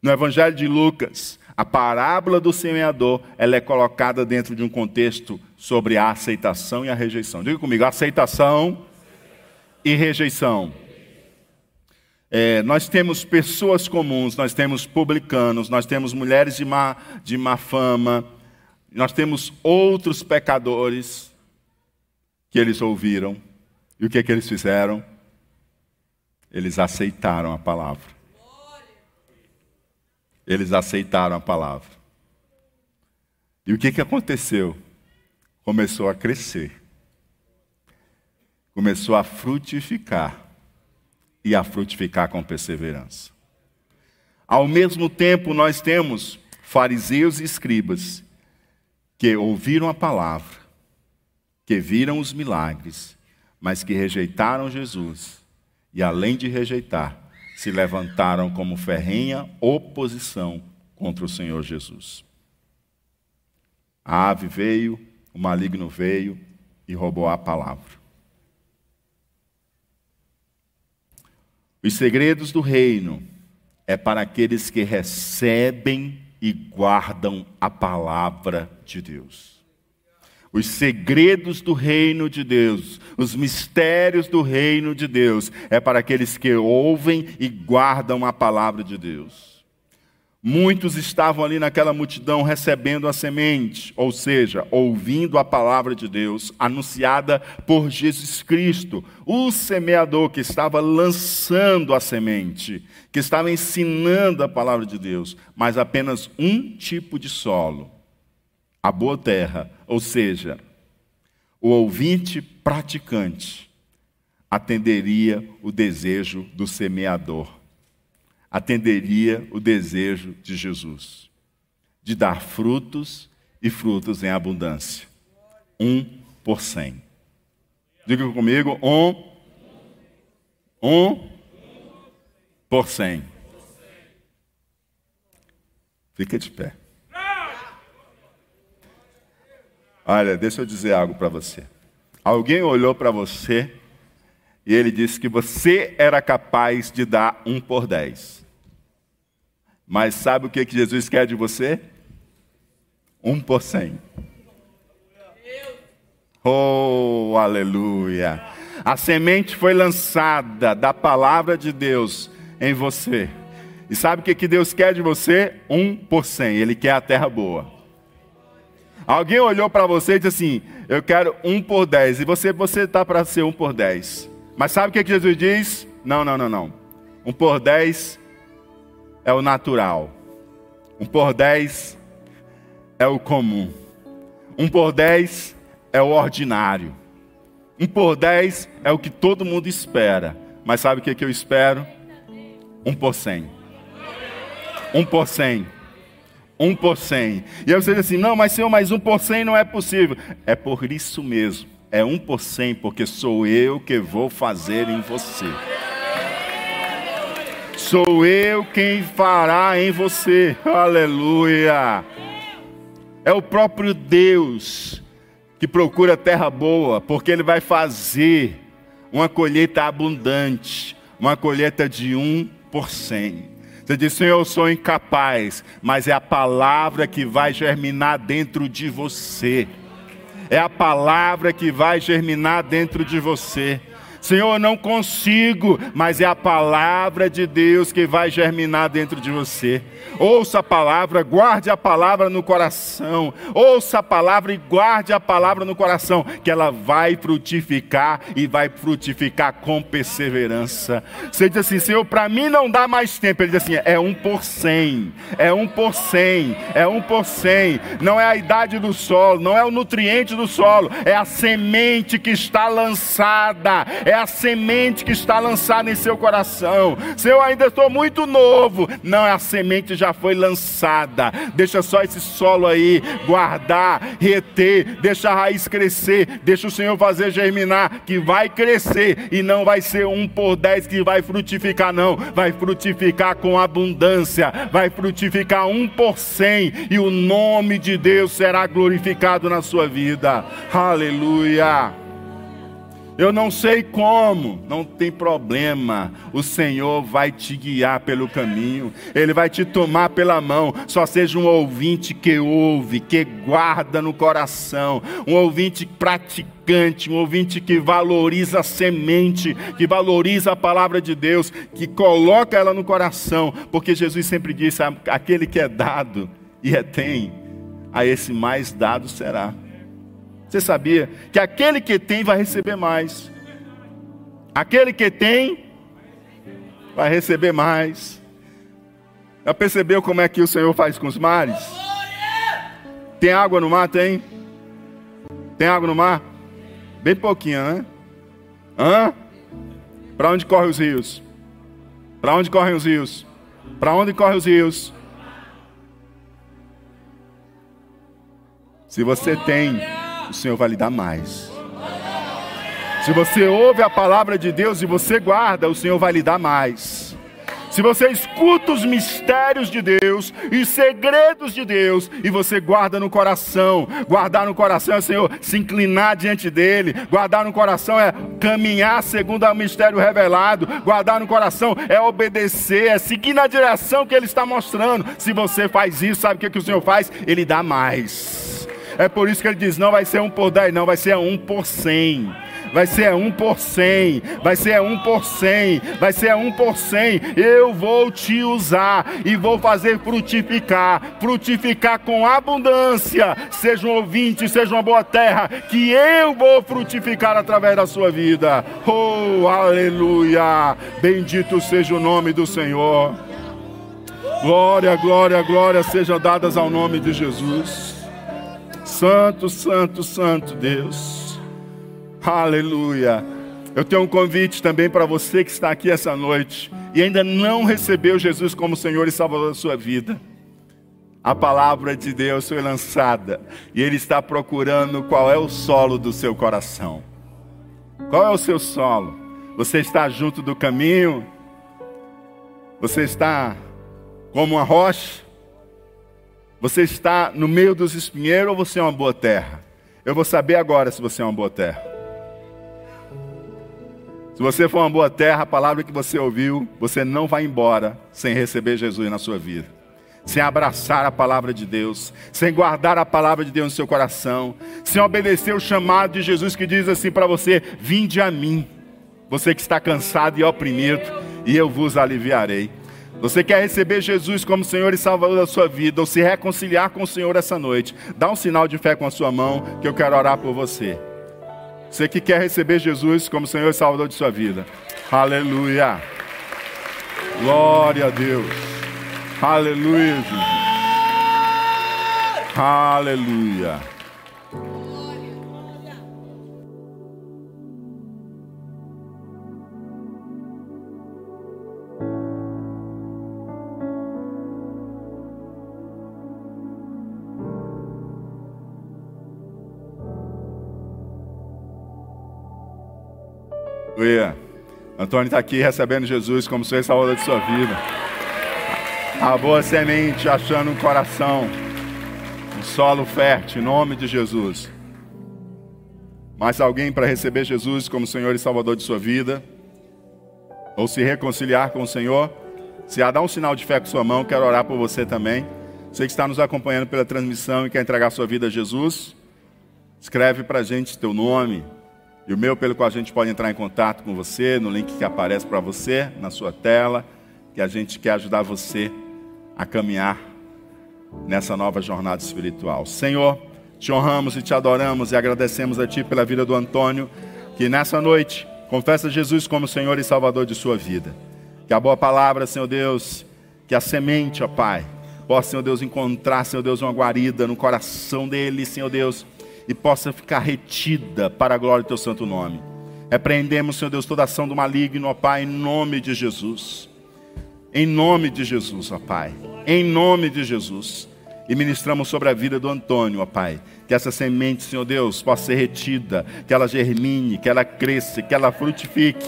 No Evangelho de Lucas, a parábola do semeador ela é colocada dentro de um contexto sobre a aceitação e a rejeição. Diga comigo, aceitação e rejeição. É, nós temos pessoas comuns, nós temos publicanos, nós temos mulheres de má, de má fama, nós temos outros pecadores que eles ouviram. E o que, é que eles fizeram? Eles aceitaram a palavra. Eles aceitaram a palavra. E o que, que aconteceu? Começou a crescer. Começou a frutificar. E a frutificar com perseverança. Ao mesmo tempo, nós temos fariseus e escribas que ouviram a palavra, que viram os milagres, mas que rejeitaram Jesus. E além de rejeitar, se levantaram como ferrenha oposição contra o Senhor Jesus. A ave veio, o maligno veio e roubou a palavra. Os segredos do reino é para aqueles que recebem e guardam a palavra de Deus os segredos do reino de Deus, os mistérios do reino de Deus, é para aqueles que ouvem e guardam a palavra de Deus. Muitos estavam ali naquela multidão recebendo a semente, ou seja, ouvindo a palavra de Deus anunciada por Jesus Cristo, o semeador que estava lançando a semente, que estava ensinando a palavra de Deus, mas apenas um tipo de solo a boa terra, ou seja, o ouvinte praticante atenderia o desejo do semeador, atenderia o desejo de Jesus, de dar frutos e frutos em abundância. um por cem. Diga comigo, um, um por cem. Fica de pé. Olha, deixa eu dizer algo para você. Alguém olhou para você e ele disse que você era capaz de dar um por dez. Mas sabe o que, que Jesus quer de você? Um por cem. Oh, aleluia! A semente foi lançada da palavra de Deus em você. E sabe o que, que Deus quer de você? Um por cem. Ele quer a terra boa. Alguém olhou para você e disse assim: Eu quero um por dez. E você você está para ser um por dez. Mas sabe o que, que Jesus diz? Não, não, não, não. Um por dez é o natural. Um por dez é o comum. Um por dez é o ordinário. Um por dez é o que todo mundo espera. Mas sabe o que, que eu espero? Um por cem. Um por cem. Um por cem. E aí você diz assim, não, mas Senhor, mas um por cem não é possível. É por isso mesmo é um por cem, porque sou eu que vou fazer em você. Sou eu quem fará em você. Aleluia. É o próprio Deus que procura terra boa, porque Ele vai fazer uma colheita abundante, uma colheita de um por cem. Você diz, Senhor, eu sou incapaz, mas é a palavra que vai germinar dentro de você é a palavra que vai germinar dentro de você. Senhor, eu não consigo, mas é a palavra de Deus que vai germinar dentro de você. Ouça a palavra, guarde a palavra no coração. Ouça a palavra e guarde a palavra no coração, que ela vai frutificar e vai frutificar com perseverança. Você diz assim, Senhor, para mim não dá mais tempo. Ele diz assim, é um por cem, é um por cem, é um por cem. Não é a idade do solo, não é o nutriente do solo, é a semente que está lançada, é a semente que está lançada em seu coração. Se eu ainda estou muito novo, não, a semente já foi lançada. Deixa só esse solo aí guardar, reter, deixa a raiz crescer, deixa o Senhor fazer germinar, que vai crescer e não vai ser um por dez que vai frutificar, não. Vai frutificar com abundância, vai frutificar um por cem e o nome de Deus será glorificado na sua vida. Aleluia. Eu não sei como, não tem problema. O Senhor vai te guiar pelo caminho, Ele vai te tomar pela mão. Só seja um ouvinte que ouve, que guarda no coração, um ouvinte praticante, um ouvinte que valoriza a semente, que valoriza a palavra de Deus, que coloca ela no coração, porque Jesus sempre disse: aquele que é dado e é tem, a esse mais dado será. Você sabia que aquele que tem vai receber mais. Aquele que tem vai receber mais. Já percebeu como é que o Senhor faz com os mares? Tem água no mar? Tem? Tem água no mar? Bem pouquinho, né? Hã? Para onde correm os rios? Para onde correm os rios? Para onde correm os rios? Se você tem o Senhor vai lhe dar mais. Se você ouve a palavra de Deus e você guarda, o Senhor vai lhe dar mais. Se você escuta os mistérios de Deus e segredos de Deus e você guarda no coração, guardar no coração é, Senhor, se inclinar diante dele, guardar no coração é caminhar segundo o mistério revelado, guardar no coração é obedecer, é seguir na direção que ele está mostrando. Se você faz isso, sabe o que, que o Senhor faz? Ele dá mais. É por isso que ele diz: não vai ser um por dez, não, vai ser um por cem. Vai ser um por cem, vai ser um por cem, vai ser um por cem. Eu vou te usar e vou fazer frutificar, frutificar com abundância. Seja um ouvinte, seja uma boa terra, que eu vou frutificar através da sua vida. Oh, aleluia! Bendito seja o nome do Senhor. Glória, glória, glória sejam dadas ao nome de Jesus. Santo, santo, santo Deus. Aleluia. Eu tenho um convite também para você que está aqui essa noite e ainda não recebeu Jesus como Senhor e Salvador da sua vida. A palavra de Deus foi lançada e Ele está procurando qual é o solo do seu coração. Qual é o seu solo? Você está junto do caminho? Você está como uma rocha? Você está no meio dos espinheiros ou você é uma boa terra? Eu vou saber agora se você é uma boa terra. Se você for uma boa terra, a palavra que você ouviu, você não vai embora sem receber Jesus na sua vida. Sem abraçar a palavra de Deus, sem guardar a palavra de Deus no seu coração, sem obedecer o chamado de Jesus que diz assim para você: Vinde a mim, você que está cansado e oprimido, e eu vos aliviarei. Você quer receber Jesus como Senhor e Salvador da sua vida, ou se reconciliar com o Senhor essa noite, dá um sinal de fé com a sua mão, que eu quero orar por você. Você que quer receber Jesus como Senhor e Salvador de sua vida. Aleluia. Glória a Deus. Aleluia, Jesus. Aleluia. Aleluia. Antônio está aqui recebendo Jesus como e Salvador de sua vida. A boa semente achando um coração, um solo fértil, em nome de Jesus. Mais alguém para receber Jesus como Senhor e Salvador de sua vida? Ou se reconciliar com o Senhor? Se há, dá um sinal de fé com sua mão, quero orar por você também. Você que está nos acompanhando pela transmissão e quer entregar sua vida a Jesus, escreve para a gente teu nome, e o meu, pelo qual a gente pode entrar em contato com você, no link que aparece para você na sua tela, que a gente quer ajudar você a caminhar nessa nova jornada espiritual. Senhor, te honramos e te adoramos e agradecemos a Ti pela vida do Antônio, que nessa noite confessa Jesus como Senhor e Salvador de sua vida. Que a boa palavra, Senhor Deus, que a semente, ó Pai, possa, Senhor Deus, encontrar, Senhor Deus, uma guarida no coração dele, Senhor Deus e possa ficar retida para a glória do teu santo nome. Repreendemos, Senhor Deus, toda ação do maligno, ó Pai, em nome de Jesus. Em nome de Jesus, ó Pai. Em nome de Jesus. E ministramos sobre a vida do Antônio, ó Pai. Que essa semente, Senhor Deus, possa ser retida, que ela germine, que ela cresça, que ela frutifique.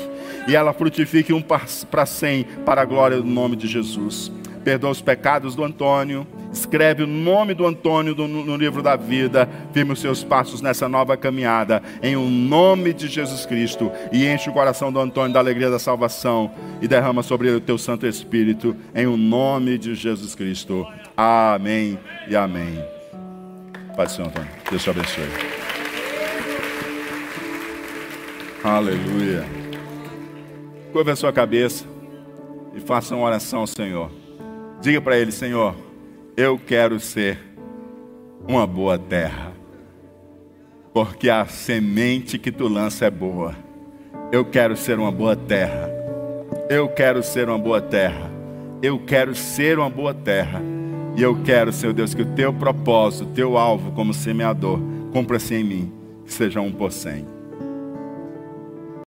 E ela frutifique um para cem, para a glória do nome de Jesus. Perdoa os pecados do Antônio Escreve o nome do Antônio no livro da vida. Firme os seus passos nessa nova caminhada. Em o um nome de Jesus Cristo. E enche o coração do Antônio da alegria da salvação. E derrama sobre ele o teu Santo Espírito. Em o um nome de Jesus Cristo. Amém e amém. Pai do Senhor Antônio. Deus te abençoe. Aleluia. Curva a sua cabeça e faça uma oração ao Senhor. Diga para ele, Senhor. Eu quero ser uma boa terra, porque a semente que tu lança é boa. Eu quero ser uma boa terra. Eu quero ser uma boa terra. Eu quero ser uma boa terra. E eu quero, Senhor Deus, que o teu propósito, o teu alvo como semeador, cumpra-se em mim, que seja um por cem.